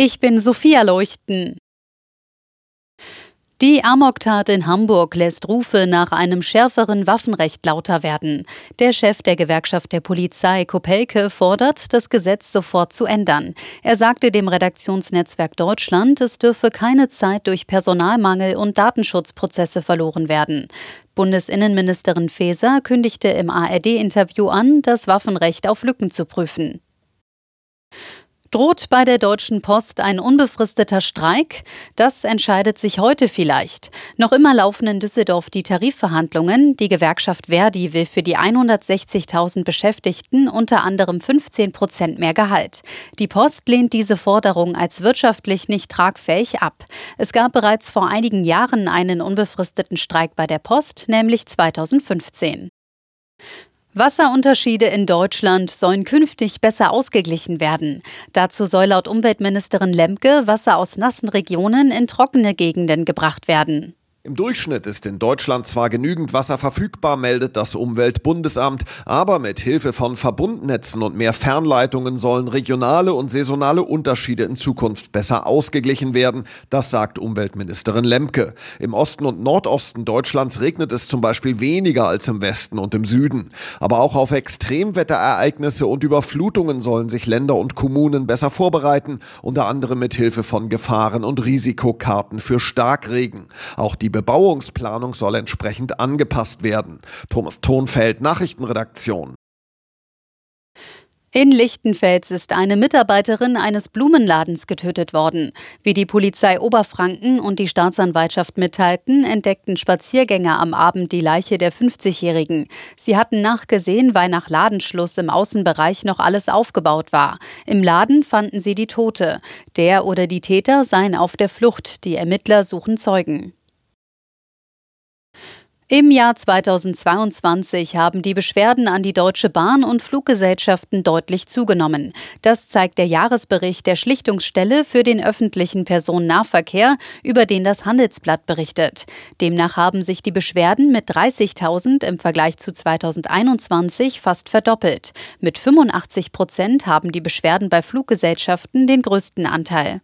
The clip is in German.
Ich bin Sophia Leuchten. Die Amoktat in Hamburg lässt Rufe nach einem schärferen Waffenrecht lauter werden. Der Chef der Gewerkschaft der Polizei, Kopelke, fordert, das Gesetz sofort zu ändern. Er sagte dem Redaktionsnetzwerk Deutschland, es dürfe keine Zeit durch Personalmangel und Datenschutzprozesse verloren werden. Bundesinnenministerin Faeser kündigte im ARD-Interview an, das Waffenrecht auf Lücken zu prüfen. Droht bei der Deutschen Post ein unbefristeter Streik? Das entscheidet sich heute vielleicht. Noch immer laufen in Düsseldorf die Tarifverhandlungen. Die Gewerkschaft Verdi will für die 160.000 Beschäftigten unter anderem 15 Prozent mehr Gehalt. Die Post lehnt diese Forderung als wirtschaftlich nicht tragfähig ab. Es gab bereits vor einigen Jahren einen unbefristeten Streik bei der Post, nämlich 2015. Wasserunterschiede in Deutschland sollen künftig besser ausgeglichen werden. Dazu soll laut Umweltministerin Lemke Wasser aus nassen Regionen in trockene Gegenden gebracht werden. Im Durchschnitt ist in Deutschland zwar genügend Wasser verfügbar, meldet das Umweltbundesamt, aber mit Hilfe von Verbundnetzen und mehr Fernleitungen sollen regionale und saisonale Unterschiede in Zukunft besser ausgeglichen werden. Das sagt Umweltministerin Lemke. Im Osten und Nordosten Deutschlands regnet es zum Beispiel weniger als im Westen und im Süden. Aber auch auf Extremwetterereignisse und Überflutungen sollen sich Länder und Kommunen besser vorbereiten, unter anderem mit Hilfe von Gefahren- und Risikokarten für Starkregen. Auch die Bebauungsplanung soll entsprechend angepasst werden. Thomas Tonfeld, Nachrichtenredaktion. In Lichtenfels ist eine Mitarbeiterin eines Blumenladens getötet worden. Wie die Polizei Oberfranken und die Staatsanwaltschaft mitteilten, entdeckten Spaziergänger am Abend die Leiche der 50-Jährigen. Sie hatten nachgesehen, weil nach Ladenschluss im Außenbereich noch alles aufgebaut war. Im Laden fanden sie die Tote. Der oder die Täter seien auf der Flucht. Die Ermittler suchen Zeugen. Im Jahr 2022 haben die Beschwerden an die Deutsche Bahn und Fluggesellschaften deutlich zugenommen. Das zeigt der Jahresbericht der Schlichtungsstelle für den öffentlichen Personennahverkehr, über den das Handelsblatt berichtet. Demnach haben sich die Beschwerden mit 30.000 im Vergleich zu 2021 fast verdoppelt. Mit 85 Prozent haben die Beschwerden bei Fluggesellschaften den größten Anteil.